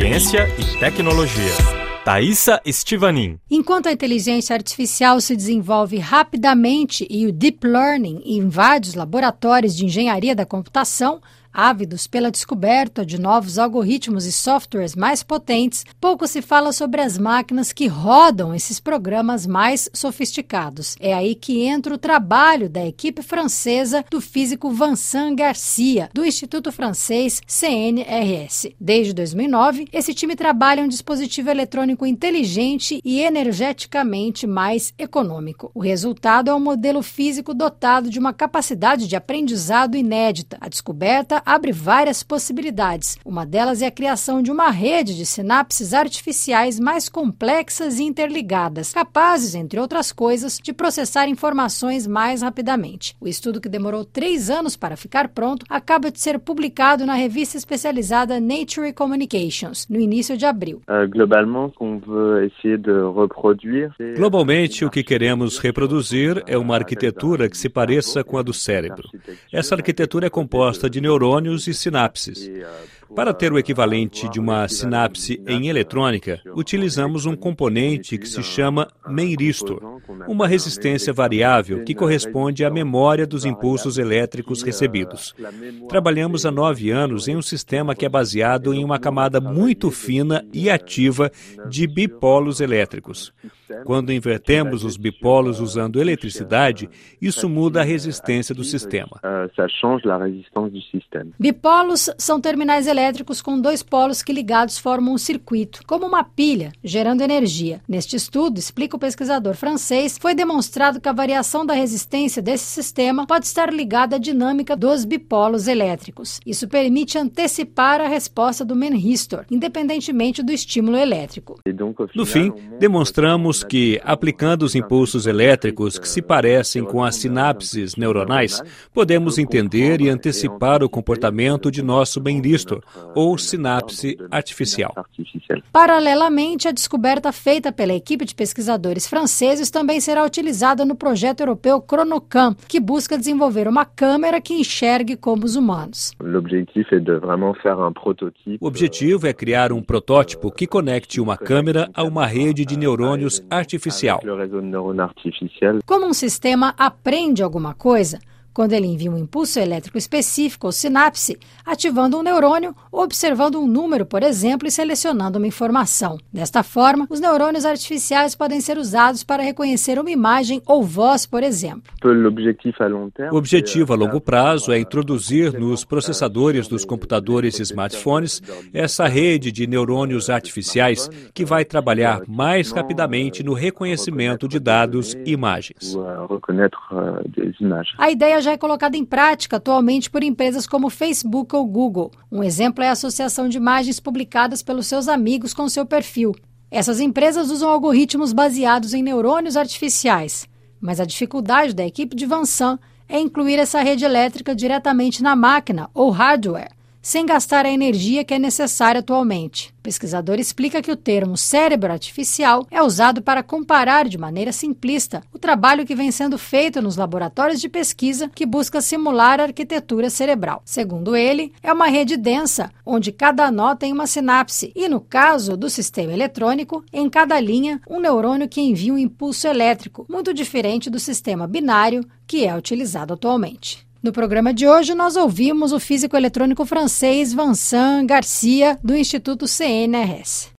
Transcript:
ciência e tecnologia. Thaisa Estivanin. Enquanto a inteligência artificial se desenvolve rapidamente e o deep learning invade os laboratórios de engenharia da computação, Ávidos pela descoberta de novos algoritmos e softwares mais potentes, pouco se fala sobre as máquinas que rodam esses programas mais sofisticados. É aí que entra o trabalho da equipe francesa do físico Vincent Garcia, do Instituto Francês CNRS. Desde 2009, esse time trabalha um dispositivo eletrônico inteligente e energeticamente mais econômico. O resultado é um modelo físico dotado de uma capacidade de aprendizado inédita. A descoberta abre várias possibilidades. Uma delas é a criação de uma rede de sinapses artificiais mais complexas e interligadas, capazes, entre outras coisas, de processar informações mais rapidamente. O estudo, que demorou três anos para ficar pronto, acaba de ser publicado na revista especializada Nature Communications, no início de abril. Euh, Globalmente, o que queremos reproduzir é uma arquitetura que se pareça com a do cérebro. Essa arquitetura é composta de neurônios neurônios e sinapses. Para ter o equivalente de uma sinapse em eletrônica, utilizamos um componente que se chama meiristor, uma resistência variável que corresponde à memória dos impulsos elétricos recebidos. Trabalhamos há nove anos em um sistema que é baseado em uma camada muito fina e ativa de bipolos elétricos. Quando invertemos os bipolos usando eletricidade, isso muda a resistência do sistema. Bipolos são terminais elétricos com dois polos que ligados formam um circuito, como uma pilha, gerando energia. Neste estudo, explica o pesquisador francês, foi demonstrado que a variação da resistência desse sistema pode estar ligada à dinâmica dos bipolos elétricos. Isso permite antecipar a resposta do menristor, independentemente do estímulo elétrico. No fim, demonstramos que, aplicando os impulsos elétricos que se parecem com as sinapses neuronais, podemos entender e antecipar o comportamento de nosso bem-listor, ou sinapse artificial. Paralelamente, a descoberta feita pela equipe de pesquisadores franceses também será utilizada no projeto europeu Chronocam, que busca desenvolver uma câmera que enxergue como os humanos. O objetivo é criar um protótipo que conecte uma câmera a uma rede de neurônios artificial. Como um sistema aprende alguma coisa, quando ele envia um impulso elétrico específico ou sinapse, ativando um neurônio observando um número, por exemplo, e selecionando uma informação. Desta forma, os neurônios artificiais podem ser usados para reconhecer uma imagem ou voz, por exemplo. O objetivo a longo prazo é introduzir nos processadores dos computadores e smartphones essa rede de neurônios artificiais que vai trabalhar mais rapidamente no reconhecimento de dados e imagens. A ideia já é colocada em prática atualmente por empresas como Facebook ou Google. Um exemplo é a associação de imagens publicadas pelos seus amigos com seu perfil. Essas empresas usam algoritmos baseados em neurônios artificiais, mas a dificuldade da equipe de Vansan é incluir essa rede elétrica diretamente na máquina ou hardware sem gastar a energia que é necessária atualmente. O pesquisador explica que o termo cérebro artificial é usado para comparar de maneira simplista o trabalho que vem sendo feito nos laboratórios de pesquisa que busca simular a arquitetura cerebral. Segundo ele, é uma rede densa, onde cada nó tem uma sinapse, e no caso do sistema eletrônico, em cada linha, um neurônio que envia um impulso elétrico, muito diferente do sistema binário que é utilizado atualmente. No programa de hoje, nós ouvimos o físico eletrônico francês Vincent Garcia, do Instituto CNRS.